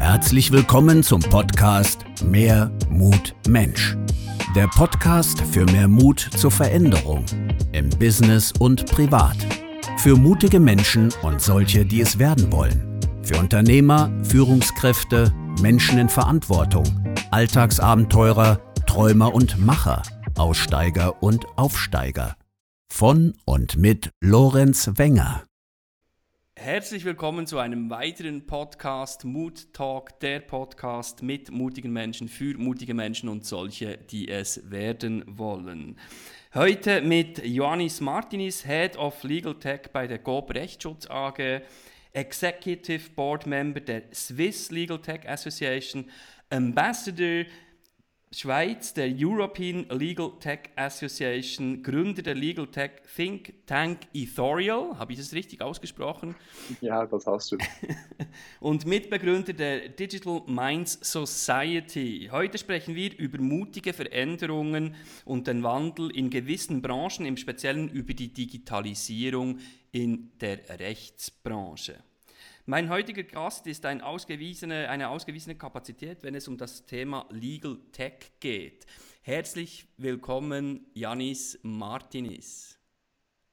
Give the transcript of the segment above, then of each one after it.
Herzlich willkommen zum Podcast Mehr Mut Mensch. Der Podcast für mehr Mut zur Veränderung im Business und privat. Für mutige Menschen und solche, die es werden wollen. Für Unternehmer, Führungskräfte, Menschen in Verantwortung, Alltagsabenteurer, Träumer und Macher, Aussteiger und Aufsteiger. Von und mit Lorenz Wenger. Herzlich willkommen zu einem weiteren Podcast Mood Talk, der Podcast mit mutigen Menschen für mutige Menschen und solche, die es werden wollen. Heute mit Johannes Martinis, Head of Legal Tech bei der GOB Rechtsschutz AG, Executive Board Member der Swiss Legal Tech Association, Ambassador Schweiz, der European Legal Tech Association, Gründer der Legal Tech Think Tank Ethorial, habe ich das richtig ausgesprochen? Ja, das hast du. Und Mitbegründer der Digital Minds Society. Heute sprechen wir über mutige Veränderungen und den Wandel in gewissen Branchen, im Speziellen über die Digitalisierung in der Rechtsbranche. Mein heutiger Gast ist ein ausgewiesene, eine ausgewiesene Kapazität, wenn es um das Thema Legal Tech geht. Herzlich willkommen, Janis Martinis.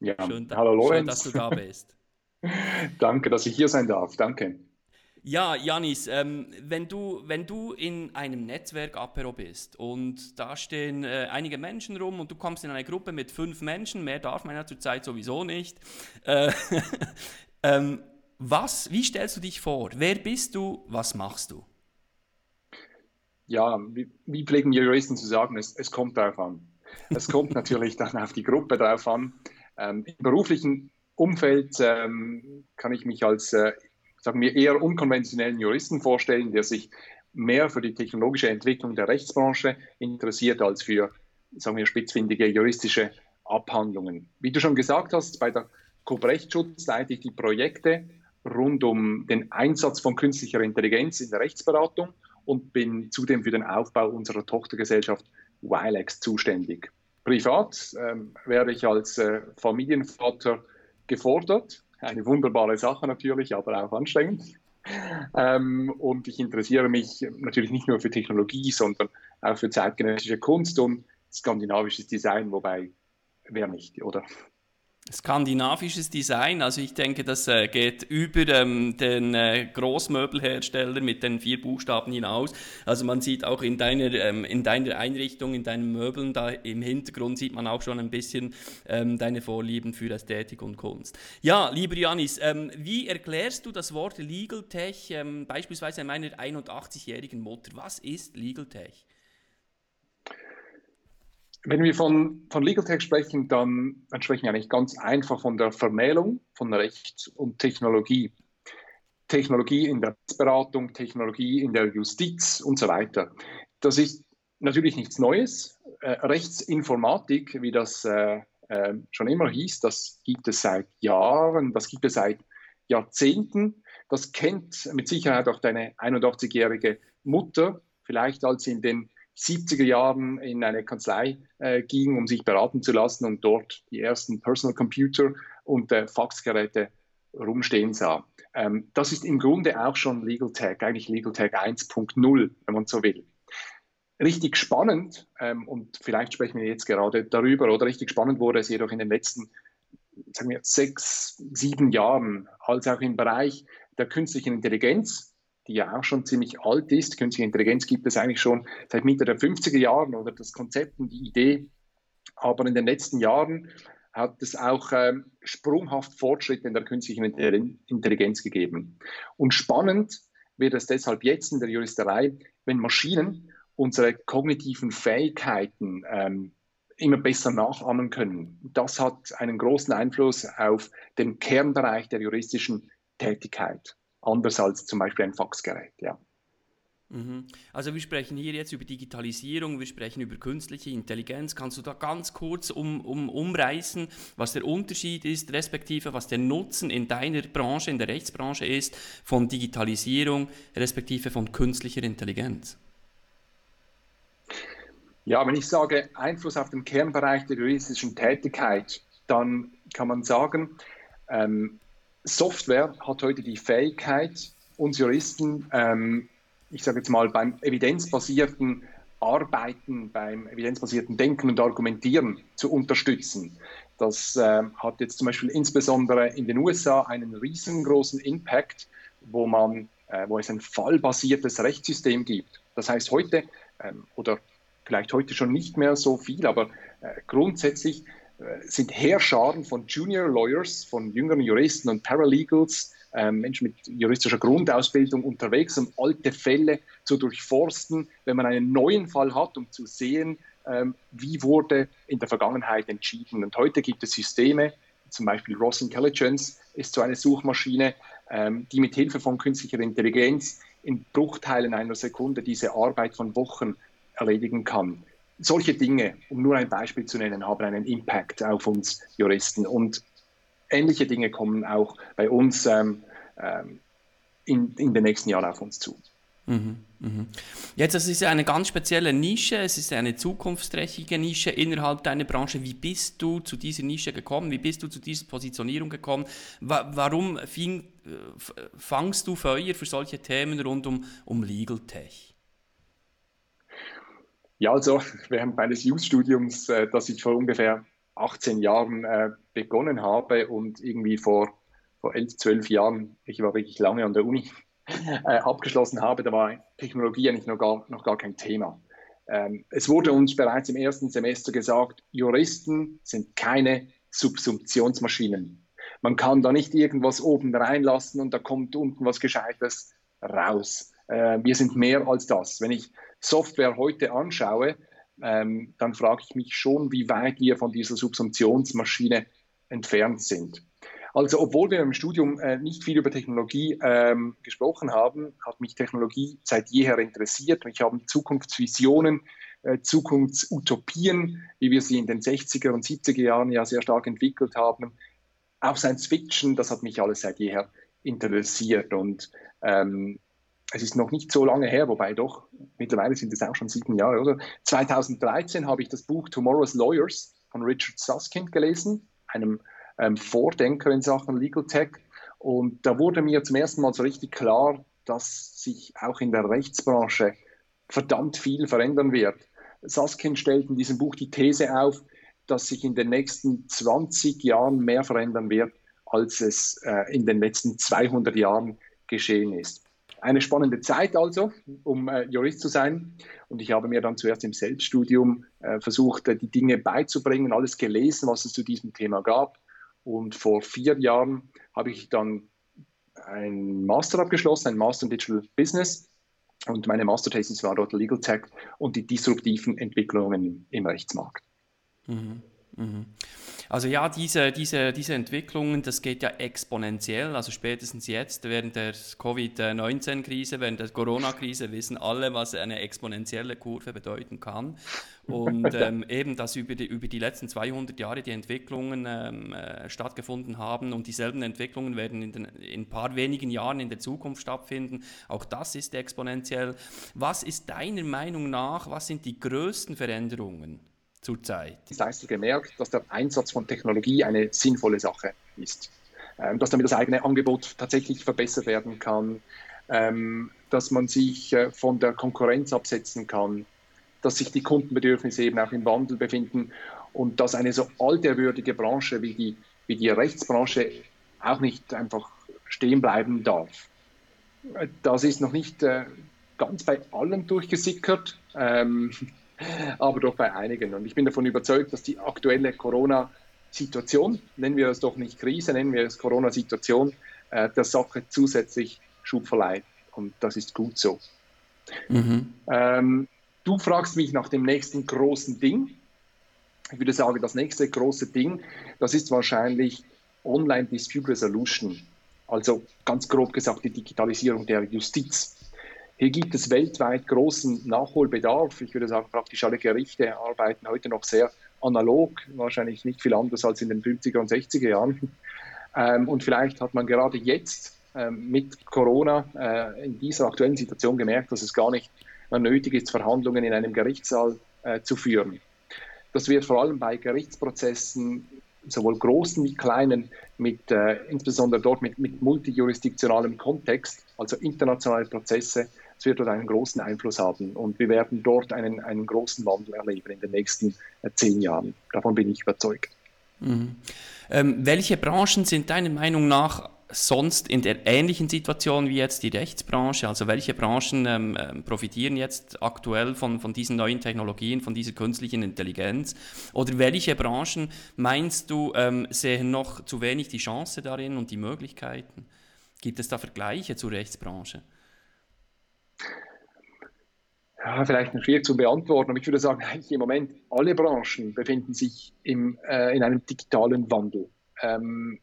Ja, schön, hallo Lorenz. Schön, dass du da bist. Danke, dass ich hier sein darf. Danke. Ja, Janis, ähm, wenn, du, wenn du in einem Netzwerk Apero bist und da stehen äh, einige Menschen rum und du kommst in eine Gruppe mit fünf Menschen, mehr darf man ja zurzeit sowieso nicht, äh, ähm, was, wie stellst du dich vor? Wer bist du? Was machst du? Ja, wie, wie pflegen wir Juristen zu sagen, es, es kommt darauf an. Es kommt natürlich dann auf die Gruppe drauf an. Ähm, Im beruflichen Umfeld ähm, kann ich mich als, äh, sagen wir, eher unkonventionellen Juristen vorstellen, der sich mehr für die technologische Entwicklung der Rechtsbranche interessiert als für, sagen wir, spitzfindige juristische Abhandlungen. Wie du schon gesagt hast, bei der Coop Rechtsschutz leite ich die Projekte rund um den Einsatz von künstlicher Intelligenz in der Rechtsberatung und bin zudem für den Aufbau unserer Tochtergesellschaft Wilex zuständig. Privat ähm, werde ich als äh, Familienvater gefordert. Eine wunderbare Sache natürlich, aber auch anstrengend. Ähm, und ich interessiere mich natürlich nicht nur für Technologie, sondern auch für zeitgenössische Kunst und skandinavisches Design, wobei wer nicht, oder? Skandinavisches Design. Also ich denke, das äh, geht über ähm, den äh, Großmöbelhersteller mit den vier Buchstaben hinaus. Also man sieht auch in deiner, ähm, in deiner Einrichtung, in deinen Möbeln, da im Hintergrund sieht man auch schon ein bisschen ähm, deine Vorlieben für Ästhetik und Kunst. Ja, lieber Janis, ähm, wie erklärst du das Wort Legal Tech ähm, beispielsweise meiner 81-jährigen Mutter? Was ist Legal Tech? Wenn wir von, von Legal Tech sprechen, dann, dann sprechen wir eigentlich ganz einfach von der Vermählung von Recht und Technologie. Technologie in der Rechtsberatung, Technologie in der Justiz und so weiter. Das ist natürlich nichts Neues. Äh, Rechtsinformatik, wie das äh, äh, schon immer hieß, das gibt es seit Jahren, das gibt es seit Jahrzehnten. Das kennt mit Sicherheit auch deine 81-jährige Mutter, vielleicht als sie in den 70er Jahren in eine Kanzlei äh, ging, um sich beraten zu lassen und dort die ersten Personal Computer und äh, Faxgeräte rumstehen sah. Ähm, das ist im Grunde auch schon Legal Tech, eigentlich Legal Tech 1.0, wenn man so will. Richtig spannend, ähm, und vielleicht sprechen wir jetzt gerade darüber, oder richtig spannend wurde es jedoch in den letzten sagen wir, sechs, sieben Jahren, als auch im Bereich der künstlichen Intelligenz, die ja auch schon ziemlich alt ist. Künstliche Intelligenz gibt es eigentlich schon seit Mitte der 50er Jahren oder das Konzept und die Idee. Aber in den letzten Jahren hat es auch ähm, sprunghaft Fortschritte in der künstlichen Intelligenz gegeben. Und spannend wird es deshalb jetzt in der Juristerei, wenn Maschinen unsere kognitiven Fähigkeiten ähm, immer besser nachahmen können. Das hat einen großen Einfluss auf den Kernbereich der juristischen Tätigkeit anders als zum Beispiel ein Faxgerät. Ja. Mhm. Also wir sprechen hier jetzt über Digitalisierung, wir sprechen über künstliche Intelligenz. Kannst du da ganz kurz um, um, umreißen, was der Unterschied ist, respektive was der Nutzen in deiner Branche, in der Rechtsbranche ist von Digitalisierung, respektive von künstlicher Intelligenz? Ja, wenn ich sage Einfluss auf den Kernbereich der juristischen Tätigkeit, dann kann man sagen, ähm, Software hat heute die Fähigkeit, uns Juristen, ähm, ich sage jetzt mal, beim evidenzbasierten Arbeiten, beim evidenzbasierten Denken und Argumentieren zu unterstützen. Das äh, hat jetzt zum Beispiel insbesondere in den USA einen riesengroßen Impact, wo, man, äh, wo es ein fallbasiertes Rechtssystem gibt. Das heißt heute, ähm, oder vielleicht heute schon nicht mehr so viel, aber äh, grundsätzlich sind Heerscharen von Junior Lawyers, von jüngeren Juristen und Paralegals, äh, Menschen mit juristischer Grundausbildung unterwegs, um alte Fälle zu durchforsten, wenn man einen neuen Fall hat, um zu sehen, ähm, wie wurde in der Vergangenheit entschieden. Und heute gibt es Systeme, zum Beispiel Ross Intelligence ist so eine Suchmaschine, ähm, die mit Hilfe von künstlicher Intelligenz in Bruchteilen einer Sekunde diese Arbeit von Wochen erledigen kann. Solche Dinge, um nur ein Beispiel zu nennen, haben einen Impact auf uns Juristen. Und ähnliche Dinge kommen auch bei uns ähm, ähm in, in den nächsten Jahren auf uns zu. Mhm, mhm. Jetzt, das ist eine ganz spezielle Nische, es ist eine zukunftsträchtige Nische innerhalb deiner Branche. Wie bist du zu dieser Nische gekommen? Wie bist du zu dieser Positionierung gekommen? Wa warum fing, äh, fangst du Feuer für solche Themen rund um, um Legal Tech? Ja, also während meines Youth-Studiums, äh, das ich vor ungefähr 18 Jahren äh, begonnen habe und irgendwie vor, vor 11, 12 Jahren, ich war wirklich lange an der Uni, äh, abgeschlossen habe, da war Technologie eigentlich noch gar, noch gar kein Thema. Ähm, es wurde uns bereits im ersten Semester gesagt, Juristen sind keine Subsumptionsmaschinen. Man kann da nicht irgendwas oben reinlassen und da kommt unten was Gescheites raus. Äh, wir sind mehr als das. Wenn ich Software heute anschaue, ähm, dann frage ich mich schon, wie weit wir von dieser Subsumptionsmaschine entfernt sind. Also obwohl wir im Studium äh, nicht viel über Technologie ähm, gesprochen haben, hat mich Technologie seit jeher interessiert. Ich habe Zukunftsvisionen, äh, Zukunftsutopien, wie wir sie in den 60er und 70er Jahren ja sehr stark entwickelt haben. Auch Science Fiction, das hat mich alles seit jeher interessiert. Und ähm, es ist noch nicht so lange her, wobei doch, mittlerweile sind es auch schon sieben Jahre, oder? 2013 habe ich das Buch Tomorrow's Lawyers von Richard Susskind gelesen, einem ähm, Vordenker in Sachen Legal Tech. Und da wurde mir zum ersten Mal so richtig klar, dass sich auch in der Rechtsbranche verdammt viel verändern wird. Saskin stellt in diesem Buch die These auf, dass sich in den nächsten 20 Jahren mehr verändern wird, als es äh, in den letzten 200 Jahren geschehen ist. Eine spannende Zeit also, um äh, Jurist zu sein. Und ich habe mir dann zuerst im Selbststudium äh, versucht, äh, die Dinge beizubringen, alles gelesen, was es zu diesem Thema gab. Und vor vier Jahren habe ich dann ein Master abgeschlossen, ein Master in Digital Business. Und meine Masterthesis war dort Legal Tech und die disruptiven Entwicklungen im Rechtsmarkt. Mhm. Mhm. Also ja, diese, diese, diese Entwicklungen, das geht ja exponentiell. Also spätestens jetzt während der Covid-19-Krise, während der Corona-Krise wissen alle, was eine exponentielle Kurve bedeuten kann. Und ähm, eben, dass über die, über die letzten 200 Jahre die Entwicklungen ähm, äh, stattgefunden haben und dieselben Entwicklungen werden in, den, in ein paar wenigen Jahren in der Zukunft stattfinden. Auch das ist exponentiell. Was ist deiner Meinung nach, was sind die größten Veränderungen? Zurzeit? Das heißt, gemerkt, dass der Einsatz von Technologie eine sinnvolle Sache ist. Ähm, dass damit das eigene Angebot tatsächlich verbessert werden kann, ähm, dass man sich äh, von der Konkurrenz absetzen kann, dass sich die Kundenbedürfnisse eben auch im Wandel befinden und dass eine so alterwürdige Branche wie die, wie die Rechtsbranche auch nicht einfach stehen bleiben darf. Das ist noch nicht äh, ganz bei allen durchgesickert. Aber doch bei einigen. Und ich bin davon überzeugt, dass die aktuelle Corona-Situation, nennen wir es doch nicht Krise, nennen wir es Corona-Situation, äh, der Sache zusätzlich Schub verleiht. Und das ist gut so. Mhm. Ähm, du fragst mich nach dem nächsten großen Ding. Ich würde sagen, das nächste große Ding, das ist wahrscheinlich Online Dispute Resolution. Also ganz grob gesagt die Digitalisierung der Justiz. Hier gibt es weltweit großen Nachholbedarf. Ich würde sagen, praktisch alle Gerichte arbeiten heute noch sehr analog, wahrscheinlich nicht viel anders als in den 50er und 60er Jahren. Ähm, und vielleicht hat man gerade jetzt ähm, mit Corona äh, in dieser aktuellen Situation gemerkt, dass es gar nicht mehr nötig ist, Verhandlungen in einem Gerichtssaal äh, zu führen. Das wird vor allem bei Gerichtsprozessen, sowohl großen wie kleinen, mit, äh, insbesondere dort mit, mit multijurisdiktionalem Kontext, also internationale Prozesse, es wird dort einen großen Einfluss haben. Und wir werden dort einen, einen großen Wandel erleben in den nächsten äh, zehn Jahren. Davon bin ich überzeugt. Mhm. Ähm, welche Branchen sind deiner Meinung nach sonst in der ähnlichen Situation wie jetzt die Rechtsbranche? Also welche Branchen ähm, ähm, profitieren jetzt aktuell von, von diesen neuen Technologien, von dieser künstlichen Intelligenz? Oder welche Branchen meinst du ähm, sehen noch zu wenig die Chance darin und die Möglichkeiten? Gibt es da Vergleiche zur Rechtsbranche? Ja, vielleicht schwierig zu beantworten, aber ich würde sagen, im Moment alle Branchen befinden sich im, äh, in einem digitalen Wandel. Ähm,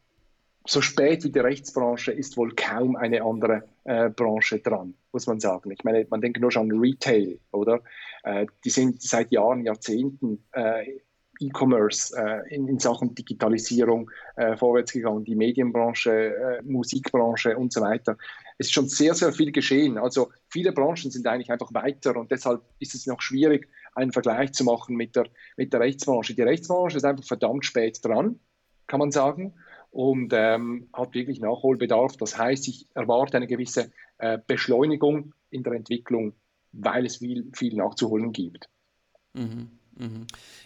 so spät wie die Rechtsbranche ist wohl kaum eine andere äh, Branche dran, muss man sagen. Ich meine, man denkt nur schon an Retail, oder? Äh, die sind seit Jahren, Jahrzehnten äh, E-Commerce äh, in, in, Sachen Digitalisierung äh, vorwärts gegangen, die Medienbranche, äh, Musikbranche und so weiter. Es ist schon sehr, sehr viel geschehen. Also viele Branchen sind eigentlich einfach weiter und deshalb ist es noch schwierig, einen Vergleich zu machen mit der, mit der Rechtsbranche. Die Rechtsbranche ist einfach verdammt spät dran, kann man sagen und ähm, hat wirklich Nachholbedarf. Das heißt, ich erwarte eine gewisse äh, Beschleunigung in der Entwicklung, weil es viel, viel nachzuholen gibt. Mhm.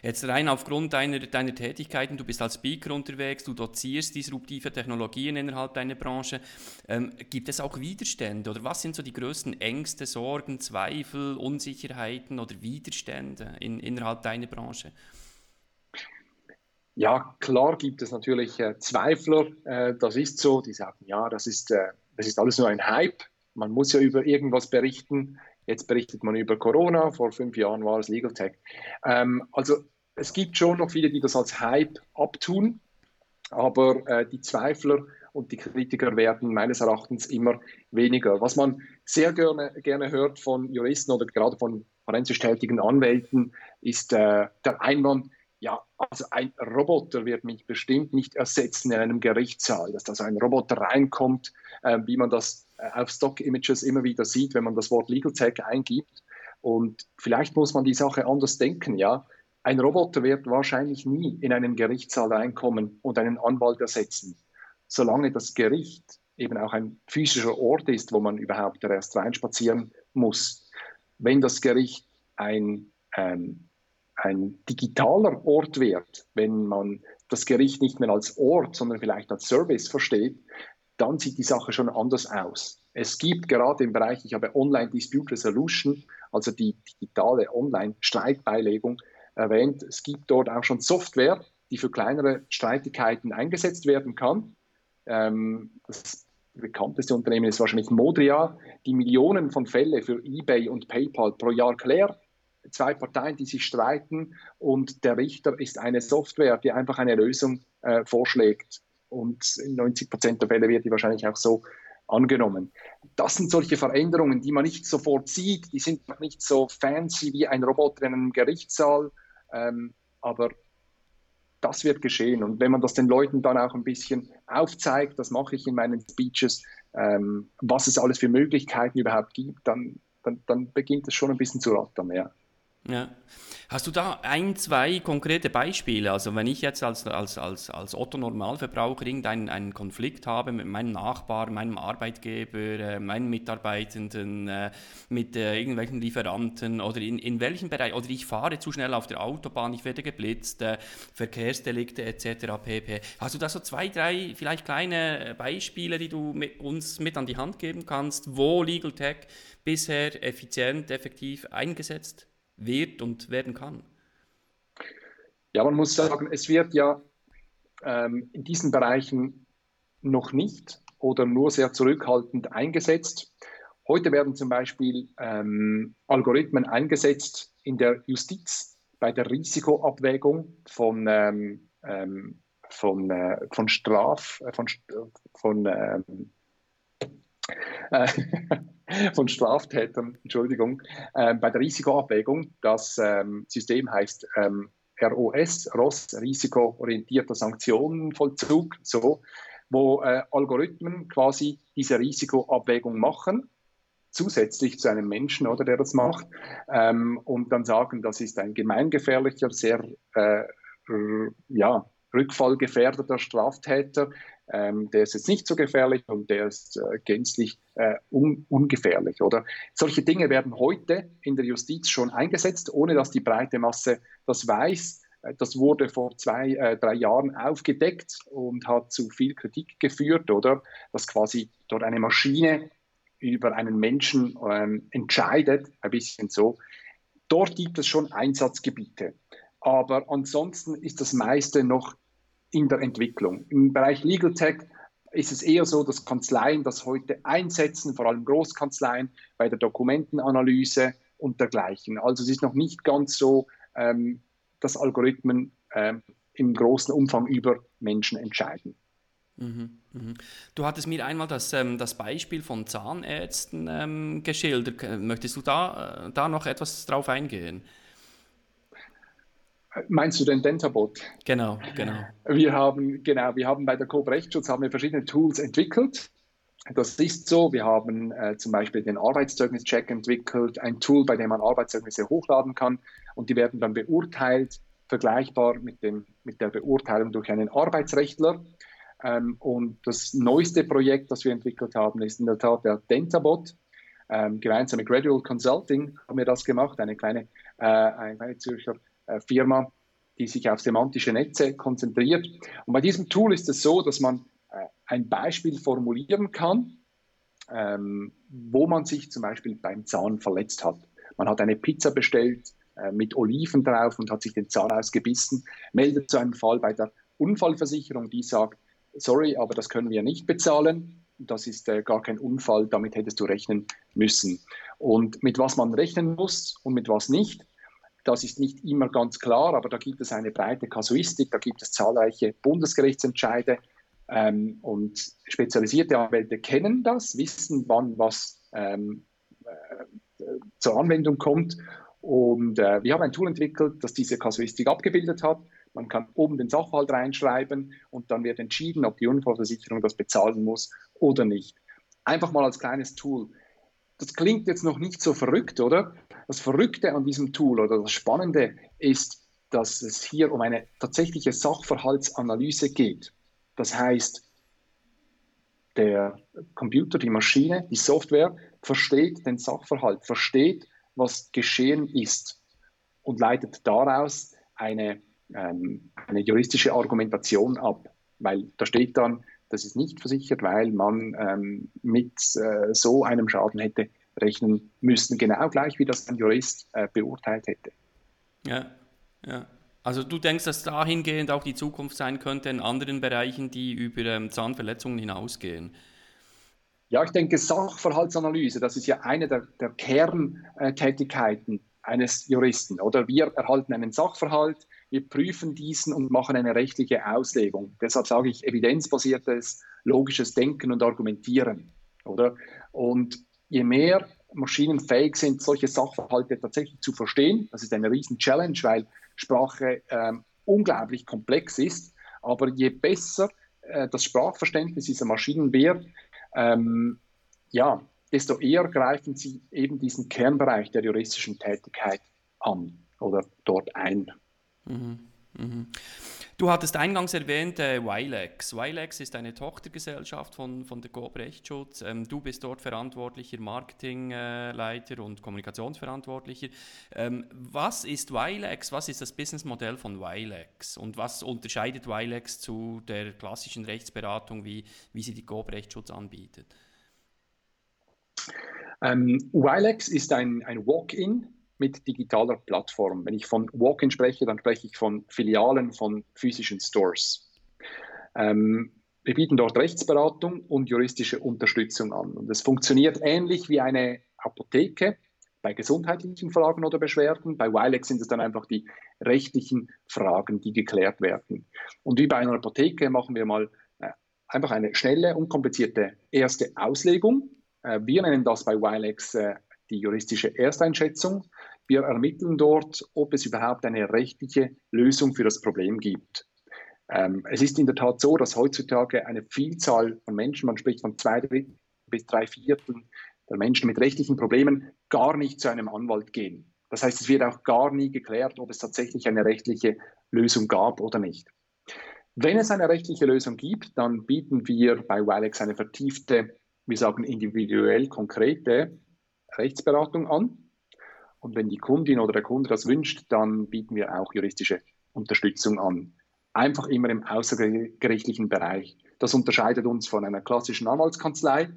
Jetzt rein aufgrund deiner, deiner Tätigkeiten, du bist als Speaker unterwegs, du dozierst disruptive Technologien innerhalb deiner Branche. Ähm, gibt es auch Widerstände oder was sind so die größten Ängste, Sorgen, Zweifel, Unsicherheiten oder Widerstände in, innerhalb deiner Branche? Ja, klar gibt es natürlich äh, Zweifler, äh, das ist so, die sagen, ja, das ist, äh, das ist alles nur ein Hype, man muss ja über irgendwas berichten. Jetzt berichtet man über Corona, vor fünf Jahren war es Legal Tech. Ähm, also es gibt schon noch viele, die das als Hype abtun, aber äh, die Zweifler und die Kritiker werden meines Erachtens immer weniger. Was man sehr gerne, gerne hört von Juristen oder gerade von forensisch tätigen Anwälten, ist äh, der Einwand, ja, also ein Roboter wird mich bestimmt nicht ersetzen in einem Gerichtssaal, dass da so ein Roboter reinkommt, äh, wie man das auf Stock-Images immer wieder sieht, wenn man das Wort Legal Tech eingibt. Und vielleicht muss man die Sache anders denken, ja. Ein Roboter wird wahrscheinlich nie in einen Gerichtssaal reinkommen und einen Anwalt ersetzen, solange das Gericht eben auch ein physischer Ort ist, wo man überhaupt erst reinspazieren muss. Wenn das Gericht ein ähm, ein digitaler Ort wird, wenn man das Gericht nicht mehr als Ort, sondern vielleicht als Service versteht, dann sieht die Sache schon anders aus. Es gibt gerade im Bereich, ich habe Online Dispute Resolution, also die digitale Online-Streitbeilegung erwähnt, es gibt dort auch schon Software, die für kleinere Streitigkeiten eingesetzt werden kann. Ähm, das bekannteste Unternehmen ist wahrscheinlich Modria, die Millionen von Fälle für eBay und PayPal pro Jahr klärt zwei Parteien, die sich streiten und der Richter ist eine Software, die einfach eine Lösung äh, vorschlägt. Und in 90 Prozent der Fälle wird die wahrscheinlich auch so angenommen. Das sind solche Veränderungen, die man nicht sofort sieht, die sind noch nicht so fancy wie ein Roboter in einem Gerichtssaal, ähm, aber das wird geschehen. Und wenn man das den Leuten dann auch ein bisschen aufzeigt, das mache ich in meinen Speeches, ähm, was es alles für Möglichkeiten überhaupt gibt, dann, dann, dann beginnt es schon ein bisschen zu rattern. Ja. Ja. Hast du da ein, zwei konkrete Beispiele? Also wenn ich jetzt als, als, als, als Otto-Normalverbraucher irgendeinen einen Konflikt habe mit meinem Nachbar, meinem Arbeitgeber, äh, meinen Mitarbeitenden, äh, mit äh, irgendwelchen Lieferanten oder in, in welchem Bereich, oder ich fahre zu schnell auf der Autobahn, ich werde geblitzt, äh, Verkehrsdelikte etc. pp. Hast du da so zwei, drei vielleicht kleine Beispiele, die du mit uns mit an die Hand geben kannst, wo Legal Tech bisher effizient, effektiv eingesetzt wird und werden kann? Ja, man muss sagen, es wird ja ähm, in diesen Bereichen noch nicht oder nur sehr zurückhaltend eingesetzt. Heute werden zum Beispiel ähm, Algorithmen eingesetzt in der Justiz bei der Risikoabwägung von, ähm, ähm von, äh, von Straf, äh, von, von ähm, äh, von Straftätern, Entschuldigung, äh, bei der Risikoabwägung. Das ähm, System heißt ähm, ROS, ROS, risikoorientierter Sanktionenvollzug, so, wo äh, Algorithmen quasi diese Risikoabwägung machen zusätzlich zu einem Menschen, oder der das macht, ähm, und dann sagen, das ist ein gemeingefährlicher, sehr äh, ja, rückfallgefährdeter Straftäter, ähm, der ist jetzt nicht so gefährlich und der ist äh, gänzlich äh, un ungefährlich. Oder solche Dinge werden heute in der Justiz schon eingesetzt, ohne dass die breite Masse das weiß. Äh, das wurde vor zwei, äh, drei Jahren aufgedeckt und hat zu viel Kritik geführt, oder? Dass quasi dort eine Maschine über einen Menschen ähm, entscheidet, ein bisschen so. Dort gibt es schon Einsatzgebiete. Aber ansonsten ist das meiste noch in der Entwicklung. Im Bereich Legal Tech ist es eher so, dass Kanzleien das heute einsetzen, vor allem Großkanzleien bei der Dokumentenanalyse und dergleichen. Also es ist noch nicht ganz so, ähm, dass Algorithmen ähm, im großen Umfang über Menschen entscheiden. Mhm, mhm. Du hattest mir einmal das, ähm, das Beispiel von Zahnärzten ähm, geschildert. Möchtest du da, äh, da noch etwas drauf eingehen? Meinst du den Dentabot? Genau, genau. Wir haben, genau, wir haben bei der Coop Rechtsschutz haben wir verschiedene Tools entwickelt. Das ist so. Wir haben äh, zum Beispiel den Arbeitszeugnischeck entwickelt, ein Tool, bei dem man Arbeitszeugnisse hochladen kann und die werden dann beurteilt, vergleichbar mit, dem, mit der Beurteilung durch einen Arbeitsrechtler. Ähm, und das neueste Projekt, das wir entwickelt haben, ist in der Tat der Dentabot. Ähm, gemeinsam mit Gradual Consulting haben wir das gemacht, eine kleine, äh, eine kleine Zürcher Firma, die sich auf semantische Netze konzentriert. Und bei diesem Tool ist es so, dass man äh, ein Beispiel formulieren kann, ähm, wo man sich zum Beispiel beim Zahn verletzt hat. Man hat eine Pizza bestellt äh, mit Oliven drauf und hat sich den Zahn ausgebissen, meldet zu einem Fall bei der Unfallversicherung, die sagt, sorry, aber das können wir nicht bezahlen. Das ist äh, gar kein Unfall, damit hättest du rechnen müssen. Und mit was man rechnen muss und mit was nicht, das ist nicht immer ganz klar, aber da gibt es eine breite Kasuistik, da gibt es zahlreiche Bundesgerichtsentscheide ähm, und spezialisierte Anwälte kennen das, wissen, wann was ähm, äh, zur Anwendung kommt. Und äh, wir haben ein Tool entwickelt, das diese Kasuistik abgebildet hat. Man kann oben den Sachverhalt reinschreiben und dann wird entschieden, ob die Unfallversicherung das bezahlen muss oder nicht. Einfach mal als kleines Tool. Das klingt jetzt noch nicht so verrückt, oder? Das Verrückte an diesem Tool oder das Spannende ist, dass es hier um eine tatsächliche Sachverhaltsanalyse geht. Das heißt, der Computer, die Maschine, die Software versteht den Sachverhalt, versteht, was geschehen ist und leitet daraus eine, ähm, eine juristische Argumentation ab. Weil da steht dann, das ist nicht versichert, weil man ähm, mit äh, so einem Schaden hätte rechnen müssen, genau gleich wie das ein Jurist äh, beurteilt hätte. Ja, ja. Also du denkst, dass dahingehend auch die Zukunft sein könnte in anderen Bereichen, die über ähm, Zahnverletzungen hinausgehen? Ja, ich denke, Sachverhaltsanalyse, das ist ja eine der, der Kerntätigkeiten eines Juristen. Oder wir erhalten einen Sachverhalt, wir prüfen diesen und machen eine rechtliche Auslegung. Deshalb sage ich evidenzbasiertes, logisches Denken und Argumentieren. Oder? Und je mehr Maschinen fähig sind, solche Sachverhalte tatsächlich zu verstehen, das ist eine riesen Challenge, weil Sprache ähm, unglaublich komplex ist, aber je besser äh, das Sprachverständnis dieser Maschinen wird, ähm, ja, desto eher greifen sie eben diesen Kernbereich der juristischen Tätigkeit an oder dort ein. Mhm. Mhm. Du hattest eingangs erwähnt äh, Wilex. Wilex ist eine Tochtergesellschaft von, von der Coop Rechtsschutz. Ähm, du bist dort verantwortlicher Marketingleiter äh, und Kommunikationsverantwortlicher. Ähm, was ist Wilex? Was ist das Businessmodell von Wilex? Und was unterscheidet Wilex zu der klassischen Rechtsberatung, wie, wie sie die Coop Rechtsschutz anbietet? Ähm, Wilex ist ein, ein Walk-in mit digitaler Plattform. Wenn ich von Walk-in spreche, dann spreche ich von Filialen von physischen Stores. Ähm, wir bieten dort Rechtsberatung und juristische Unterstützung an. Und es funktioniert ähnlich wie eine Apotheke bei gesundheitlichen Fragen oder Beschwerden. Bei Wilex sind es dann einfach die rechtlichen Fragen, die geklärt werden. Und wie bei einer Apotheke machen wir mal äh, einfach eine schnelle, unkomplizierte erste Auslegung. Äh, wir nennen das bei Wilex äh, die juristische Ersteinschätzung. Wir ermitteln dort, ob es überhaupt eine rechtliche Lösung für das Problem gibt. Ähm, es ist in der Tat so, dass heutzutage eine Vielzahl von Menschen, man spricht von zwei Drittel bis drei Vierteln der Menschen mit rechtlichen Problemen gar nicht zu einem Anwalt gehen. Das heißt, es wird auch gar nie geklärt, ob es tatsächlich eine rechtliche Lösung gab oder nicht. Wenn es eine rechtliche Lösung gibt, dann bieten wir bei Wilex eine vertiefte, wir sagen individuell konkrete Rechtsberatung an. Und wenn die Kundin oder der Kunde das wünscht, dann bieten wir auch juristische Unterstützung an. Einfach immer im außergerichtlichen Bereich. Das unterscheidet uns von einer klassischen Anwaltskanzlei.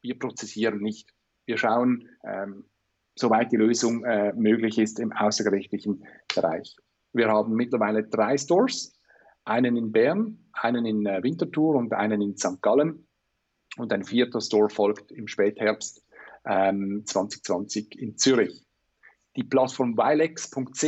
Wir prozessieren nicht. Wir schauen, ähm, soweit die Lösung äh, möglich ist, im außergerichtlichen Bereich. Wir haben mittlerweile drei Stores, einen in Bern, einen in äh, Winterthur und einen in St. Gallen. Und ein vierter Store folgt im Spätherbst ähm, 2020 in Zürich. Die Plattform wilex.ch,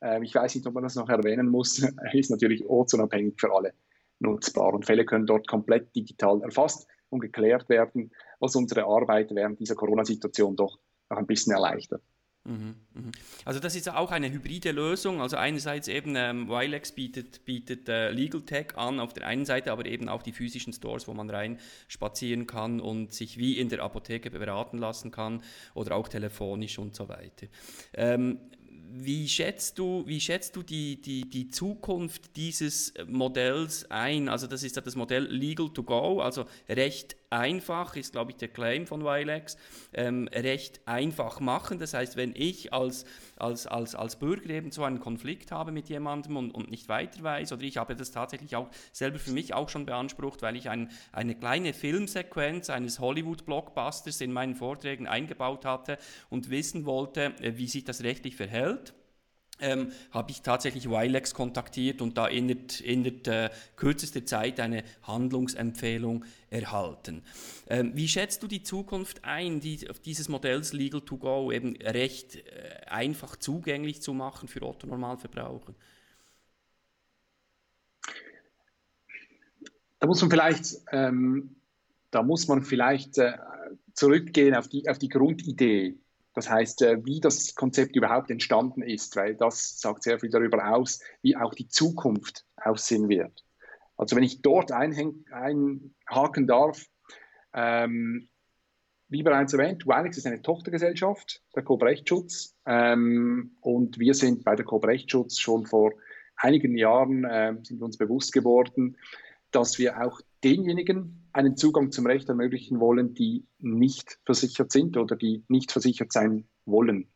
äh, ich weiß nicht, ob man das noch erwähnen muss, ist natürlich ortsunabhängig für alle nutzbar und Fälle können dort komplett digital erfasst und geklärt werden, was unsere Arbeit während dieser Corona-Situation doch noch ein bisschen erleichtert. Mhm, mhm. Also das ist auch eine hybride Lösung. Also einerseits eben ähm, Wilex bietet, bietet äh, Legal Tech an auf der einen Seite, aber eben auch die physischen Stores, wo man rein spazieren kann und sich wie in der Apotheke beraten lassen kann oder auch telefonisch und so weiter. Ähm, wie schätzt du, wie schätzt du die, die, die Zukunft dieses Modells ein? Also das ist ja das Modell Legal to Go, also recht einfach, ist glaube ich der Claim von Wilex, ähm, recht einfach machen. Das heißt, wenn ich als, als, als, als Bürger eben so einen Konflikt habe mit jemandem und, und nicht weiter weiß, oder ich habe das tatsächlich auch selber für mich auch schon beansprucht, weil ich ein, eine kleine Filmsequenz eines Hollywood-Blockbusters in meinen Vorträgen eingebaut hatte und wissen wollte, äh, wie sich das rechtlich verhält ähm, habe ich tatsächlich Wilex kontaktiert und da in äh, kürzester Zeit eine Handlungsempfehlung erhalten. Ähm, wie schätzt du die Zukunft ein, die, dieses Modells Legal to Go eben recht äh, einfach zugänglich zu machen für Otto-Normalverbraucher? Da muss man vielleicht, ähm, da muss man vielleicht äh, zurückgehen auf die, auf die Grundidee das heißt, äh, wie das Konzept überhaupt entstanden ist, weil das sagt sehr viel darüber aus, wie auch die Zukunft aussehen wird. Also wenn ich dort einhaken darf, ähm, wie bereits erwähnt, Wilex ist eine Tochtergesellschaft der Co-Rechtsschutz ähm, und wir sind bei der Co-Rechtsschutz schon vor einigen Jahren äh, sind uns bewusst geworden, dass wir auch denjenigen einen Zugang zum Recht ermöglichen wollen, die nicht versichert sind oder die nicht versichert sein wollen.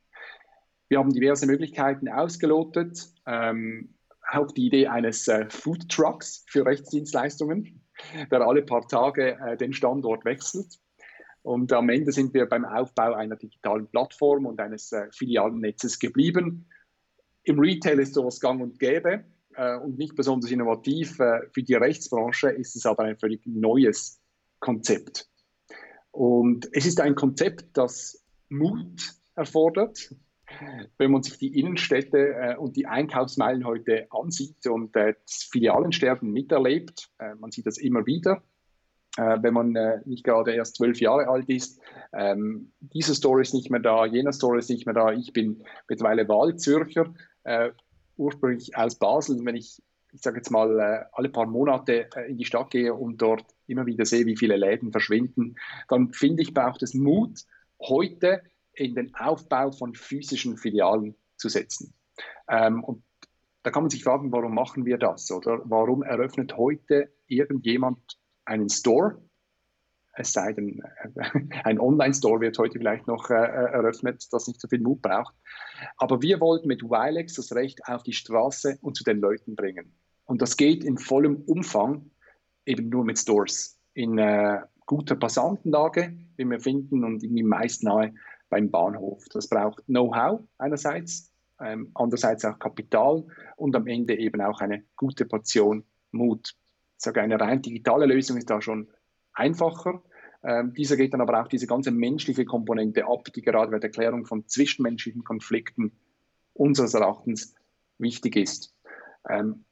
Wir haben diverse Möglichkeiten ausgelotet, ähm, auch die Idee eines äh, Food Trucks für Rechtsdienstleistungen, der alle paar Tage äh, den Standort wechselt. Und am Ende sind wir beim Aufbau einer digitalen Plattform und eines äh, Filialnetzes geblieben. Im Retail ist sowas gang und gäbe äh, und nicht besonders innovativ. Äh, für die Rechtsbranche ist es aber ein völlig neues Konzept. Und es ist ein Konzept, das Mut erfordert. Wenn man sich die Innenstädte äh, und die Einkaufsmeilen heute ansieht und äh, das Filialensterben miterlebt, äh, man sieht das immer wieder, äh, wenn man äh, nicht gerade erst zwölf Jahre alt ist. Ähm, diese Store ist nicht mehr da, jener Store ist nicht mehr da. Ich bin mittlerweile Wahlzürcher, äh, ursprünglich aus Basel. Wenn ich, ich sage jetzt mal, äh, alle paar Monate äh, in die Stadt gehe und dort immer wieder sehe, wie viele Läden verschwinden, dann finde ich, braucht es Mut, heute in den Aufbau von physischen Filialen zu setzen. Ähm, und da kann man sich fragen, warum machen wir das? Oder warum eröffnet heute irgendjemand einen Store es sei denn, äh, ein Online-Store wird heute vielleicht noch äh, eröffnet, das nicht so viel Mut braucht. Aber wir wollten mit Wilex das Recht auf die Straße und zu den Leuten bringen. Und das geht in vollem Umfang eben nur mit Stores. In äh, guter Passantenlage, wie wir finden, und irgendwie meist nahe beim Bahnhof. Das braucht Know-how einerseits, ähm, andererseits auch Kapital und am Ende eben auch eine gute Portion Mut. Ich sage, eine rein digitale Lösung ist da schon einfacher. Ähm, dieser geht dann aber auch diese ganze menschliche Komponente ab, die gerade bei der Klärung von zwischenmenschlichen Konflikten unseres Erachtens wichtig ist. Ähm,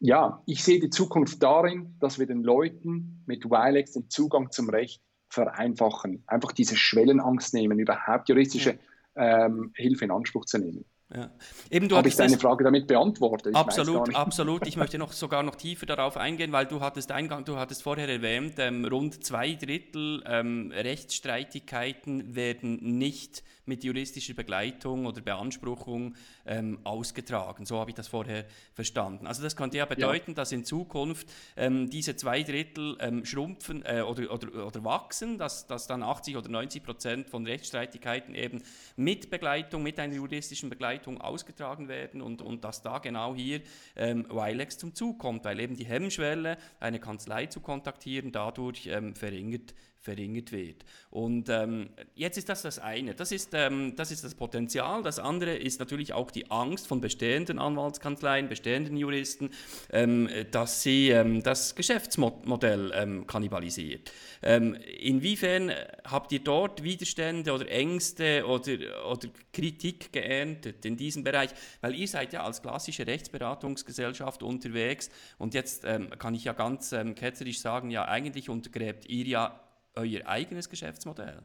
ja, ich sehe die Zukunft darin, dass wir den Leuten mit Wilex den Zugang zum Recht vereinfachen, einfach diese Schwellenangst nehmen, überhaupt juristische ähm, Hilfe in Anspruch zu nehmen. Ja. Eben, du Habe ich deine Frage damit beantwortet? Ich absolut, absolut. Ich möchte noch sogar noch tiefer darauf eingehen, weil du hattest, Eingang, du hattest vorher erwähnt, ähm, rund zwei Drittel ähm, Rechtsstreitigkeiten werden nicht mit juristischer Begleitung oder Beanspruchung ähm, ausgetragen. So habe ich das vorher verstanden. Also das könnte ja bedeuten, ja. dass in Zukunft ähm, diese zwei Drittel ähm, schrumpfen äh, oder, oder, oder wachsen, dass, dass dann 80 oder 90 Prozent von Rechtsstreitigkeiten eben mit Begleitung, mit einer juristischen Begleitung ausgetragen werden und, und dass da genau hier ähm, Wilex zum Zug kommt, weil eben die Hemmschwelle, eine Kanzlei zu kontaktieren, dadurch ähm, verringert verringert wird. Und ähm, jetzt ist das das eine. Das ist, ähm, das ist das Potenzial. Das andere ist natürlich auch die Angst von bestehenden Anwaltskanzleien, bestehenden Juristen, ähm, dass sie ähm, das Geschäftsmodell ähm, kannibalisiert. Ähm, inwiefern habt ihr dort Widerstände oder Ängste oder, oder Kritik geerntet in diesem Bereich? Weil ihr seid ja als klassische Rechtsberatungsgesellschaft unterwegs und jetzt kann ich ja ganz ketzerisch sagen, ja eigentlich untergräbt ihr ja euer eigenes Geschäftsmodell?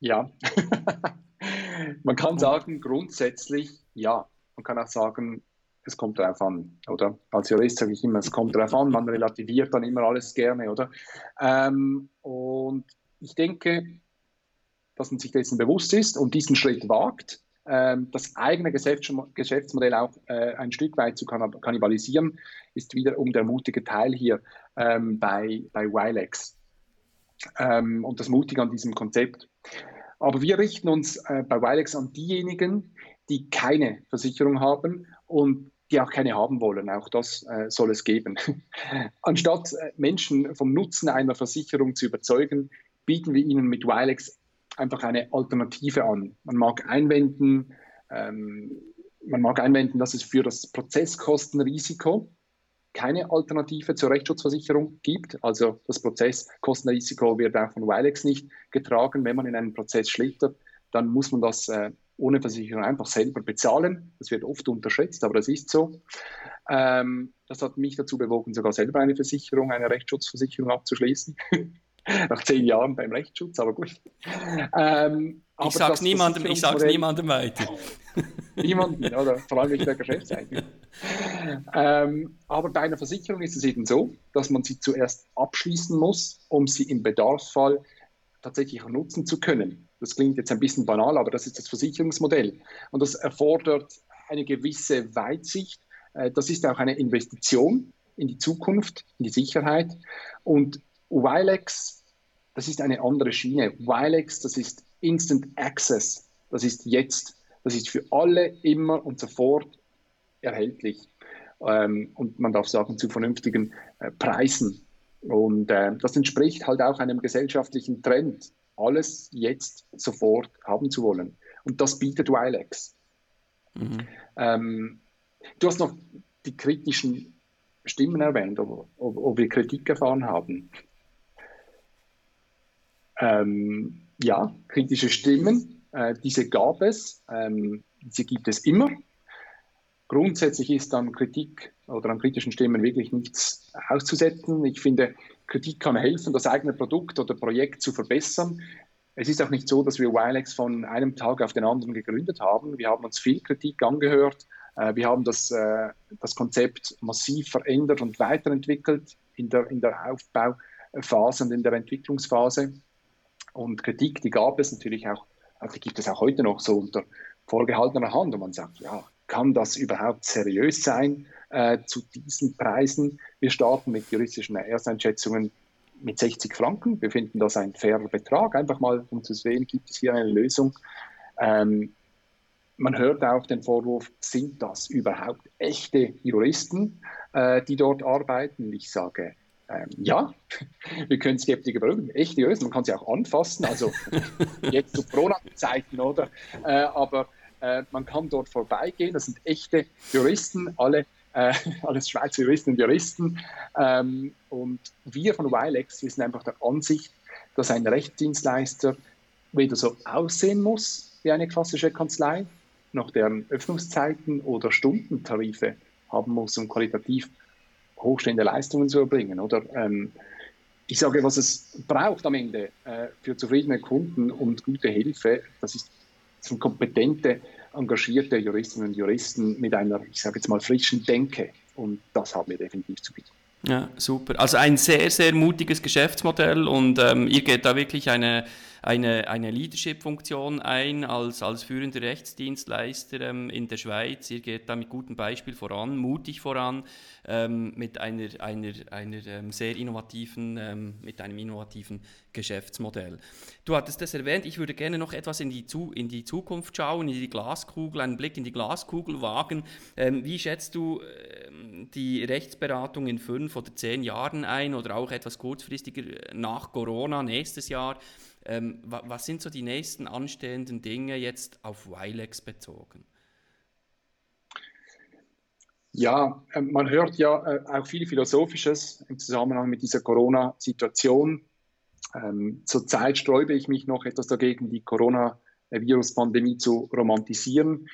Ja, man kann sagen, grundsätzlich ja. Man kann auch sagen, es kommt darauf an, oder? Als Jurist sage ich immer, es kommt darauf an, man relativiert dann immer alles gerne, oder? Ähm, und ich denke, dass man sich dessen bewusst ist und diesen Schritt wagt, das eigene Geschäftsmodell auch äh, ein Stück weit zu kannibalisieren, ist wiederum der mutige Teil hier ähm, bei, bei Wilex. Ähm, und das Mutige an diesem Konzept. Aber wir richten uns äh, bei Wilex an diejenigen, die keine Versicherung haben und die auch keine haben wollen. Auch das äh, soll es geben. Anstatt Menschen vom Nutzen einer Versicherung zu überzeugen, bieten wir ihnen mit Wilex einfach eine Alternative an. Man mag einwenden, ähm, man mag einwenden, dass es für das Prozesskostenrisiko keine Alternative zur Rechtsschutzversicherung gibt. Also das Prozesskostenrisiko wird auch von Wilex nicht getragen. Wenn man in einen Prozess schlittert, dann muss man das äh, ohne Versicherung einfach selber bezahlen. Das wird oft unterschätzt, aber das ist so. Ähm, das hat mich dazu bewogen, sogar selber eine Versicherung, eine Rechtsschutzversicherung abzuschließen. nach zehn Jahren beim Rechtsschutz, aber gut. Ähm, ich sag's niemandem, ich sag's niemandem weiter. Niemanden, oder? Vor allem nicht der Geschäftseigentümer. ähm, aber bei einer Versicherung ist es eben so, dass man sie zuerst abschließen muss, um sie im Bedarfsfall tatsächlich nutzen zu können. Das klingt jetzt ein bisschen banal, aber das ist das Versicherungsmodell. Und das erfordert eine gewisse Weitsicht. Äh, das ist auch eine Investition in die Zukunft, in die Sicherheit. Und Wilex, das ist eine andere Schiene. Wilex, das ist Instant Access. Das ist jetzt. Das ist für alle immer und sofort erhältlich. Ähm, und man darf sagen, zu vernünftigen äh, Preisen. Und äh, das entspricht halt auch einem gesellschaftlichen Trend, alles jetzt sofort haben zu wollen. Und das bietet Wilex. Mhm. Ähm, du hast noch die kritischen Stimmen erwähnt, ob, ob, ob wir Kritik erfahren haben. Ähm, ja, kritische Stimmen, äh, diese gab es, ähm, diese gibt es immer. Grundsätzlich ist an Kritik oder an kritischen Stimmen wirklich nichts auszusetzen. Ich finde, Kritik kann helfen, das eigene Produkt oder Projekt zu verbessern. Es ist auch nicht so, dass wir Wilex von einem Tag auf den anderen gegründet haben. Wir haben uns viel Kritik angehört. Äh, wir haben das, äh, das Konzept massiv verändert und weiterentwickelt in der, in der Aufbauphase und in der Entwicklungsphase. Und Kritik, die gab es natürlich auch, also die gibt es auch heute noch so unter vorgehaltener Hand. Und man sagt, ja, kann das überhaupt seriös sein äh, zu diesen Preisen? Wir starten mit juristischen Ersteinschätzungen mit 60 Franken. Wir finden das ein fairer Betrag, einfach mal um zu sehen, gibt es hier eine Lösung. Ähm, man hört auch den Vorwurf, sind das überhaupt echte Juristen, äh, die dort arbeiten? Ich sage, ähm, ja, wir können Skeptiker beruhigen. Echte Juristen, man kann sie auch anfassen, also jetzt zu Corona-Zeiten, oder? Äh, aber äh, man kann dort vorbeigehen, das sind echte Juristen, alle, äh, alles Schweizer Juristen und Juristen. Ähm, und wir von Wilex, wir sind einfach der Ansicht, dass ein Rechtsdienstleister weder so aussehen muss wie eine klassische Kanzlei, noch deren Öffnungszeiten oder Stundentarife haben muss, um qualitativ hochstehende Leistungen zu erbringen. Oder ähm, ich sage, was es braucht am Ende äh, für zufriedene Kunden und gute Hilfe, das ist sind kompetente, engagierte Juristinnen und Juristen mit einer, ich sage jetzt mal, frischen Denke. Und das haben wir definitiv zu bieten. Ja, super. Also ein sehr, sehr mutiges Geschäftsmodell und ähm, ihr geht da wirklich eine, eine, eine Leadership-Funktion ein als, als führender Rechtsdienstleister ähm, in der Schweiz. Ihr geht da mit gutem Beispiel voran, mutig voran, ähm, mit einer, einer, einer ähm, sehr innovativen, ähm, mit einem innovativen Geschäftsmodell. Du hattest das erwähnt, ich würde gerne noch etwas in die, zu, in die Zukunft schauen, in die Glaskugel, einen Blick in die Glaskugel wagen. Ähm, wie schätzt du die Rechtsberatung in fünf oder zehn Jahren ein oder auch etwas kurzfristiger nach Corona nächstes Jahr? Ähm, was sind so die nächsten anstehenden Dinge jetzt auf Wilex bezogen? Ja, ähm, man hört ja äh, auch viel Philosophisches im Zusammenhang mit dieser Corona-Situation. Ähm, zurzeit sträube ich mich noch etwas dagegen, die Corona-Virus-Pandemie zu romantisieren.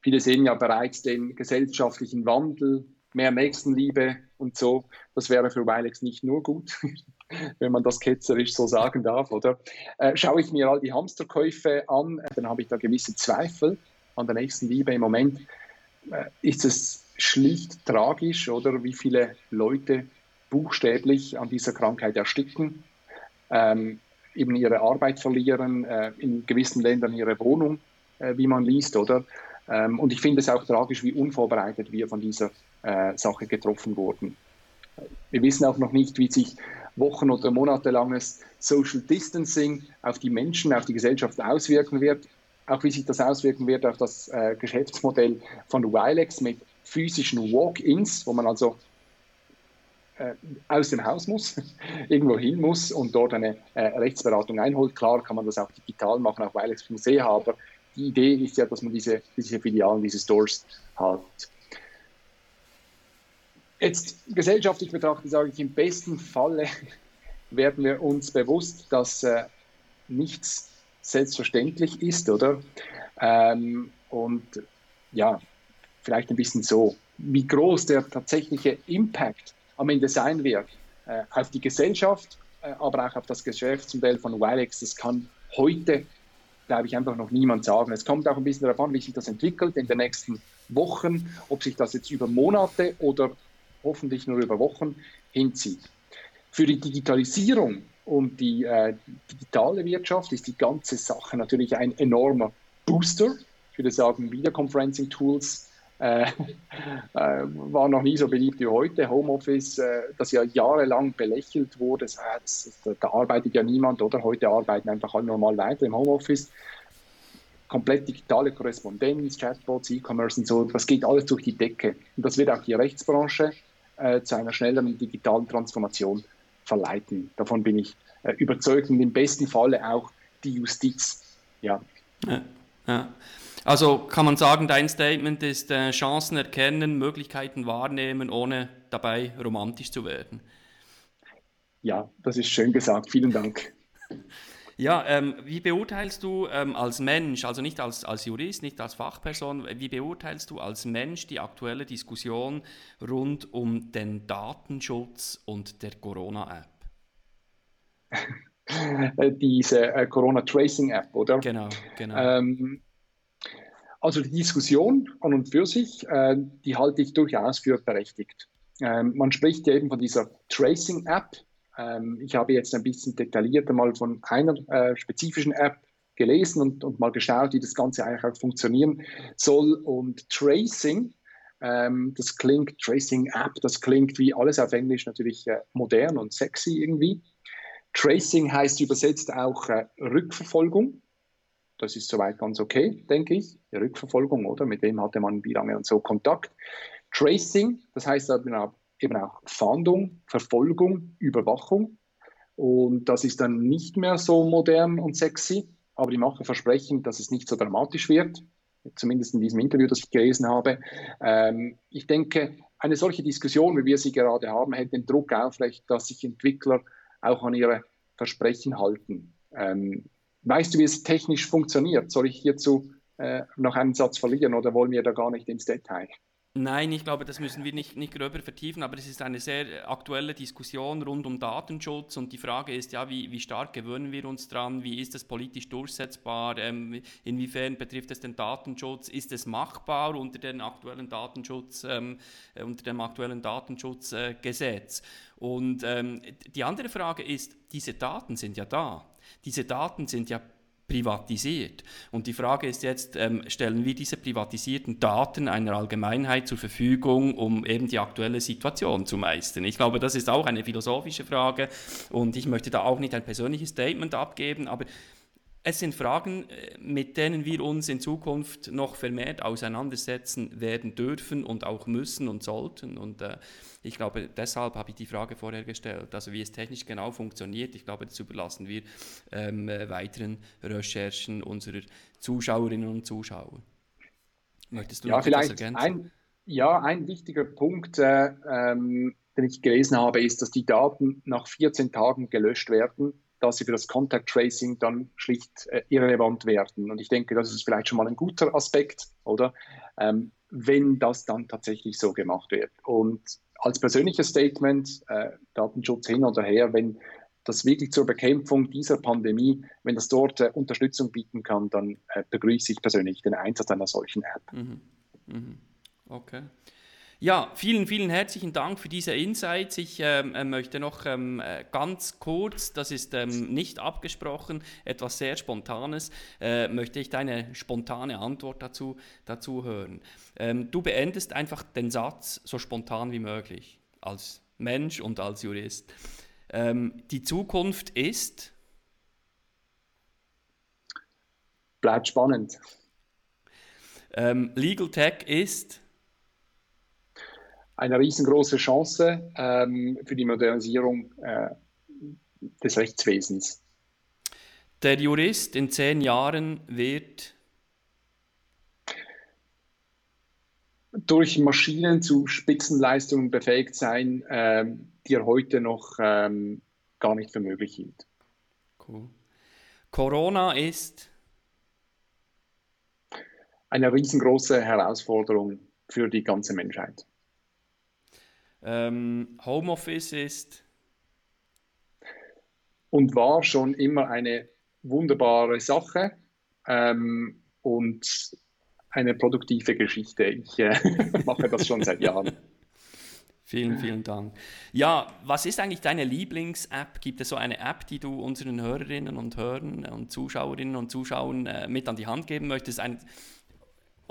Viele sehen ja bereits den gesellschaftlichen Wandel, mehr Nächstenliebe und so. Das wäre für Wilex nicht nur gut, wenn man das ketzerisch so sagen darf, oder? Äh, schaue ich mir all die Hamsterkäufe an, äh, dann habe ich da gewisse Zweifel an der nächsten Liebe. Im Moment äh, ist es schlicht tragisch, oder wie viele Leute buchstäblich an dieser Krankheit ersticken, ähm, eben ihre Arbeit verlieren, äh, in gewissen Ländern ihre Wohnung, äh, wie man liest, oder? Ähm, und ich finde es auch tragisch, wie unvorbereitet wir von dieser äh, Sache getroffen wurden. Wir wissen auch noch nicht, wie sich Wochen- oder monatelanges Social Distancing auf die Menschen, auf die Gesellschaft auswirken wird. Auch wie sich das auswirken wird auf das äh, Geschäftsmodell von Wilex mit physischen Walk-ins, wo man also aus dem Haus muss, irgendwo hin muss und dort eine äh, Rechtsberatung einholt. Klar kann man das auch digital machen, auch Wilex.ch, aber die Idee ist ja, dass man diese, diese Filialen, diese Stores hat. Jetzt gesellschaftlich betrachtet sage ich, im besten Falle werden wir uns bewusst, dass äh, nichts selbstverständlich ist, oder? Ähm, und ja, vielleicht ein bisschen so, wie groß der tatsächliche Impact am Ende sein wird äh, auf die Gesellschaft, äh, aber auch auf das Geschäftsmodell von Wilex, das kann heute, glaube ich, einfach noch niemand sagen. Es kommt auch ein bisschen darauf an, wie sich das entwickelt in den nächsten Wochen, ob sich das jetzt über Monate oder hoffentlich nur über Wochen hinzieht. Für die Digitalisierung und die äh, digitale Wirtschaft ist die ganze Sache natürlich ein enormer Booster. Ich würde sagen, Videoconferencing-Tools äh, äh, waren noch nie so beliebt wie heute. Homeoffice, äh, das ja jahrelang belächelt wurde, das, das, da arbeitet ja niemand, oder? Heute arbeiten einfach alle normal weiter im Homeoffice komplett digitale Korrespondenz, Chatbots, E-Commerce und so, das geht alles durch die Decke. Und das wird auch die Rechtsbranche äh, zu einer schnelleren digitalen Transformation verleiten. Davon bin ich äh, überzeugt und im besten Falle auch die Justiz. Ja. ja, ja. Also kann man sagen, dein Statement ist äh, Chancen erkennen, Möglichkeiten wahrnehmen, ohne dabei romantisch zu werden. Ja, das ist schön gesagt. Vielen Dank. Ja, ähm, wie beurteilst du ähm, als Mensch, also nicht als, als Jurist, nicht als Fachperson, wie beurteilst du als Mensch die aktuelle Diskussion rund um den Datenschutz und der Corona-App? Diese äh, Corona-Tracing-App, oder? Genau, genau. Ähm, also die Diskussion an und für sich, äh, die halte ich durchaus für berechtigt. Ähm, man spricht ja eben von dieser Tracing-App, ähm, ich habe jetzt ein bisschen detaillierter mal von einer äh, spezifischen App gelesen und, und, mal geschaut, wie das Ganze eigentlich auch funktionieren soll. Und Tracing, ähm, das klingt, Tracing App, das klingt wie alles auf Englisch natürlich äh, modern und sexy irgendwie. Tracing heißt übersetzt auch Rückverfolgung. Das ist soweit ganz okay, denke ich. Die Rückverfolgung, oder? Mit wem hatte man wie lange und so Kontakt. Tracing, das heißt eben auch Fahndung, Verfolgung, Überwachung. Und das ist dann nicht mehr so modern und sexy, aber die Macher versprechen, dass es nicht so dramatisch wird, zumindest in diesem Interview, das ich gelesen habe. Ähm, ich denke, eine solche Diskussion, wie wir sie gerade haben, hält den Druck aufrecht, dass sich Entwickler auch an ihre Versprechen halten. Ähm, weißt du, wie es technisch funktioniert? Soll ich hierzu äh, noch einen Satz verlieren oder wollen wir da gar nicht ins Detail? Nein, ich glaube, das müssen wir nicht, nicht gröber vertiefen, aber es ist eine sehr aktuelle Diskussion rund um Datenschutz und die Frage ist ja, wie, wie stark gewöhnen wir uns dran, wie ist das politisch durchsetzbar, ähm, inwiefern betrifft es den Datenschutz, ist es machbar unter, den aktuellen Datenschutz, ähm, äh, unter dem aktuellen Datenschutzgesetz? Und ähm, die andere Frage ist, diese Daten sind ja da, diese Daten sind ja privatisiert. Und die Frage ist jetzt, ähm, stellen wir diese privatisierten Daten einer Allgemeinheit zur Verfügung, um eben die aktuelle Situation zu meistern? Ich glaube, das ist auch eine philosophische Frage und ich möchte da auch nicht ein persönliches Statement abgeben, aber es sind Fragen, äh, mit denen wir uns in Zukunft noch vermehrt auseinandersetzen werden dürfen und auch müssen und sollten. Und äh, ich glaube, deshalb habe ich die Frage vorher gestellt. Also wie es technisch genau funktioniert, ich glaube, das überlassen wir ähm, äh, weiteren Recherchen unserer Zuschauerinnen und Zuschauer. Möchtest du ja, noch vielleicht ergänzen? Ein, ja, ein wichtiger Punkt, äh, ähm, den ich gelesen habe, ist, dass die Daten nach 14 Tagen gelöscht werden dass sie für das Contact Tracing dann schlicht äh, irrelevant werden. Und ich denke, das ist vielleicht schon mal ein guter Aspekt, oder? Ähm, wenn das dann tatsächlich so gemacht wird. Und als persönliches Statement, äh, Datenschutz hin oder her, wenn das wirklich zur Bekämpfung dieser Pandemie, wenn das dort äh, Unterstützung bieten kann, dann äh, begrüße ich persönlich den Einsatz einer solchen App. Mhm. Mhm. Okay. Ja, vielen, vielen herzlichen Dank für diese Insights. Ich ähm, äh, möchte noch ähm, äh, ganz kurz, das ist ähm, nicht abgesprochen, etwas sehr Spontanes, äh, möchte ich deine spontane Antwort dazu, dazu hören. Ähm, du beendest einfach den Satz so spontan wie möglich, als Mensch und als Jurist. Ähm, die Zukunft ist. Bleibt spannend. Ähm, Legal Tech ist eine riesengroße Chance ähm, für die Modernisierung äh, des Rechtswesens. Der Jurist in zehn Jahren wird durch Maschinen zu Spitzenleistungen befähigt sein, ähm, die er heute noch ähm, gar nicht für möglich hielt. Cool. Corona ist eine riesengroße Herausforderung für die ganze Menschheit. Ähm, Homeoffice ist. Und war schon immer eine wunderbare Sache ähm, und eine produktive Geschichte. Ich äh, mache das schon seit Jahren. Vielen, vielen Dank. Ja, was ist eigentlich deine Lieblings-App? Gibt es so eine App, die du unseren Hörerinnen und Hörern und Zuschauerinnen und Zuschauern äh, mit an die Hand geben möchtest? Ein,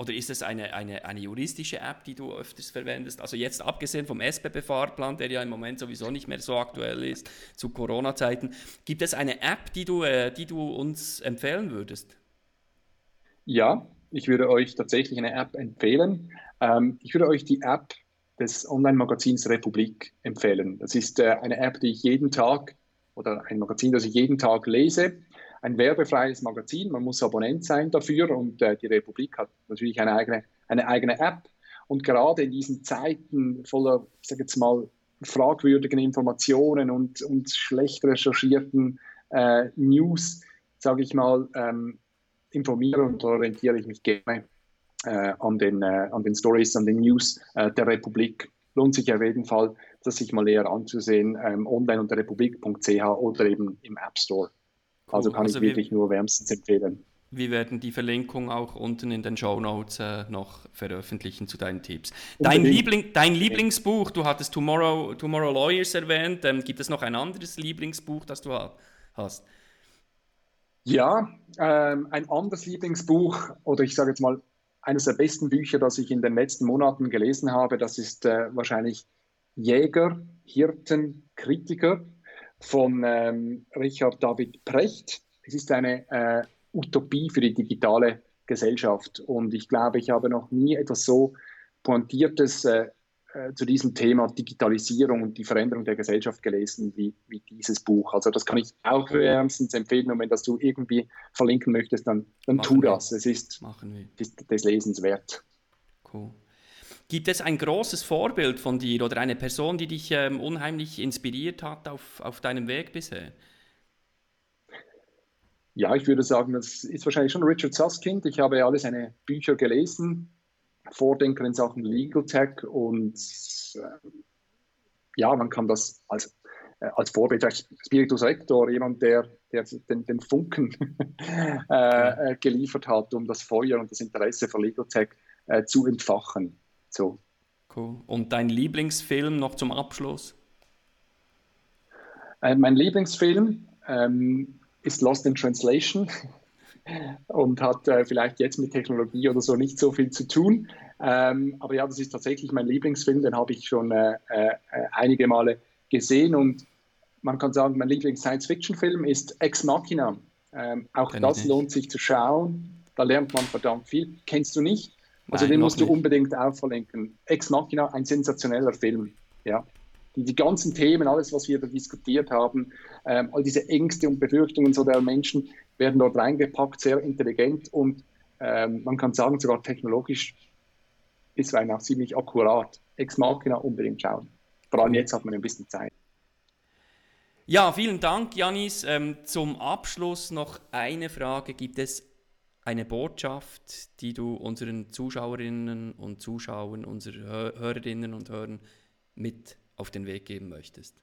oder ist es eine, eine, eine juristische App, die du öfters verwendest? Also jetzt abgesehen vom SBB-Fahrplan, der ja im Moment sowieso nicht mehr so aktuell ist zu Corona-Zeiten, gibt es eine App, die du, äh, die du uns empfehlen würdest? Ja, ich würde euch tatsächlich eine App empfehlen. Ähm, ich würde euch die App des Online-Magazins Republik empfehlen. Das ist äh, eine App, die ich jeden Tag oder ein Magazin, das ich jeden Tag lese ein werbefreies Magazin. Man muss Abonnent sein dafür und äh, die Republik hat natürlich eine eigene, eine eigene App. Und gerade in diesen Zeiten voller, ich sage jetzt mal, fragwürdigen Informationen und, und schlecht recherchierten äh, News, sage ich mal, ähm, informiere und orientiere ich mich gerne äh, an den, äh, an den Stories, an den News äh, der Republik. Lohnt sich auf jeden Fall, das sich mal näher anzusehen, ähm, online unter republik.ch oder eben im App Store. Also kann also ich wirklich wir, nur wärmstens empfehlen. Wir werden die Verlinkung auch unten in den Show Notes äh, noch veröffentlichen zu deinen Tipps. Dein, Liebling, dein Lieblingsbuch, du hattest Tomorrow, Tomorrow Lawyers erwähnt. Ähm, gibt es noch ein anderes Lieblingsbuch, das du hast? Ja, ähm, ein anderes Lieblingsbuch oder ich sage jetzt mal eines der besten Bücher, das ich in den letzten Monaten gelesen habe, das ist äh, wahrscheinlich Jäger, Hirten, Kritiker von ähm, Richard David Precht. Es ist eine äh, Utopie für die digitale Gesellschaft und ich glaube, ich habe noch nie etwas so pointiertes äh, äh, zu diesem Thema Digitalisierung und die Veränderung der Gesellschaft gelesen wie, wie dieses Buch. Also das kann ich auch wärmstens empfehlen und wenn das du irgendwie verlinken möchtest, dann, dann tu das. Es ist, ist des Lesens wert. Cool. Gibt es ein großes Vorbild von dir oder eine Person, die dich ähm, unheimlich inspiriert hat auf, auf deinem Weg bisher? Ja, ich würde sagen, das ist wahrscheinlich schon Richard Susskind. Ich habe alle seine Bücher gelesen. Vordenker in Sachen Legal Tech und äh, ja, man kann das als, äh, als Vorbild, Spiritus Rector, jemand, der, der den, den Funken äh, äh, geliefert hat, um das Feuer und das Interesse für Legal Tech äh, zu entfachen. So. Cool. Und dein Lieblingsfilm noch zum Abschluss? Äh, mein Lieblingsfilm ähm, ist Lost in Translation und hat äh, vielleicht jetzt mit Technologie oder so nicht so viel zu tun. Ähm, aber ja, das ist tatsächlich mein Lieblingsfilm, den habe ich schon äh, äh, einige Male gesehen und man kann sagen, mein Lieblings-Science-Fiction-Film ist Ex Machina. Ähm, auch Kenn das lohnt sich zu schauen. Da lernt man verdammt viel. Kennst du nicht? Also Nein, den musst nicht. du unbedingt auch verlinken. Ex Machina, ein sensationeller Film. Ja. Die, die ganzen Themen, alles, was wir da diskutiert haben, ähm, all diese Ängste und Befürchtungen so der Menschen werden dort reingepackt, sehr intelligent und ähm, man kann sagen, sogar technologisch bisweilen auch ziemlich akkurat. Ex Machina unbedingt schauen. Vor allem jetzt hat man ein bisschen Zeit. Ja, vielen Dank, Janis. Ähm, zum Abschluss noch eine Frage. Gibt es eine Botschaft, die du unseren Zuschauerinnen und Zuschauern, unseren Hörerinnen und Hörern mit auf den Weg geben möchtest?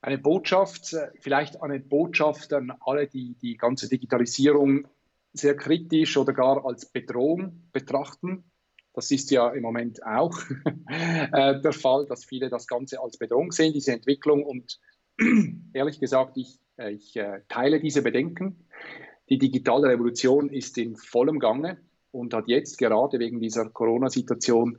Eine Botschaft, äh, vielleicht eine Botschaft an alle, die die ganze Digitalisierung sehr kritisch oder gar als Bedrohung betrachten. Das ist ja im Moment auch äh, der Fall, dass viele das Ganze als Bedrohung sehen, diese Entwicklung. Und ehrlich gesagt, ich, äh, ich teile diese Bedenken. Die digitale Revolution ist in vollem Gange und hat jetzt gerade wegen dieser Corona-Situation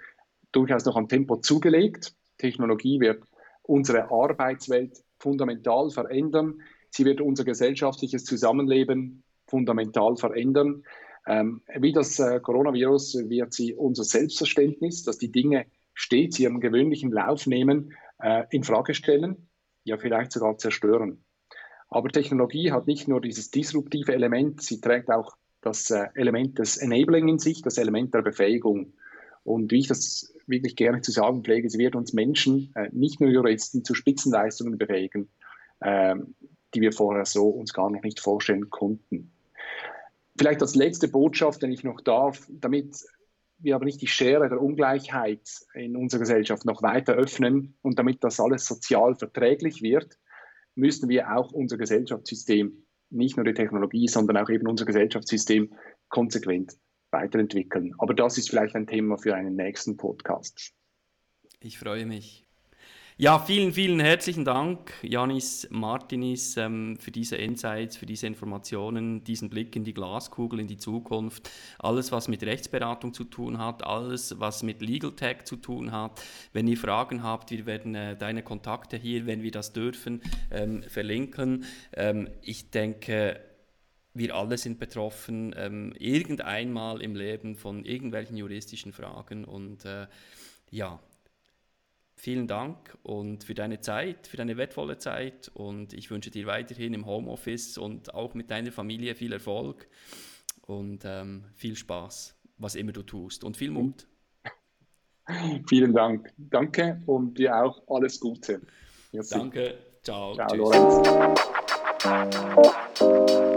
durchaus noch an Tempo zugelegt. Technologie wird unsere Arbeitswelt fundamental verändern. Sie wird unser gesellschaftliches Zusammenleben fundamental verändern. Ähm, wie das äh, Coronavirus wird sie unser Selbstverständnis, dass die Dinge stets ihren gewöhnlichen Lauf nehmen, äh, in Frage stellen, ja vielleicht sogar zerstören. Aber Technologie hat nicht nur dieses disruptive Element, sie trägt auch das äh, Element des Enabling in sich, das Element der Befähigung. Und wie ich das wirklich gerne zu sagen pflege, sie wird uns Menschen, äh, nicht nur Juristen, zu Spitzenleistungen befähigen, äh, die wir vorher so uns gar noch nicht vorstellen konnten. Vielleicht als letzte Botschaft, wenn ich noch darf, damit wir aber nicht die Schere der Ungleichheit in unserer Gesellschaft noch weiter öffnen und damit das alles sozial verträglich wird, müssen wir auch unser Gesellschaftssystem, nicht nur die Technologie, sondern auch eben unser Gesellschaftssystem konsequent weiterentwickeln. Aber das ist vielleicht ein Thema für einen nächsten Podcast. Ich freue mich. Ja, vielen, vielen herzlichen Dank, Janis Martinis, ähm, für diese Insights, für diese Informationen, diesen Blick in die Glaskugel, in die Zukunft. Alles, was mit Rechtsberatung zu tun hat, alles, was mit Legal Tech zu tun hat. Wenn ihr Fragen habt, wir werden äh, deine Kontakte hier, wenn wir das dürfen, ähm, verlinken. Ähm, ich denke, wir alle sind betroffen, ähm, irgendeinmal im Leben von irgendwelchen juristischen Fragen. Und äh, ja, vielen Dank und für deine Zeit, für deine wertvolle Zeit. Und ich wünsche dir weiterhin im Homeoffice und auch mit deiner Familie viel Erfolg und ähm, viel Spaß, was immer du tust und viel Mut. Vielen Dank. Danke und dir auch alles Gute. Merci. Danke. Ciao. Ciao, Tschüss. Lorenz.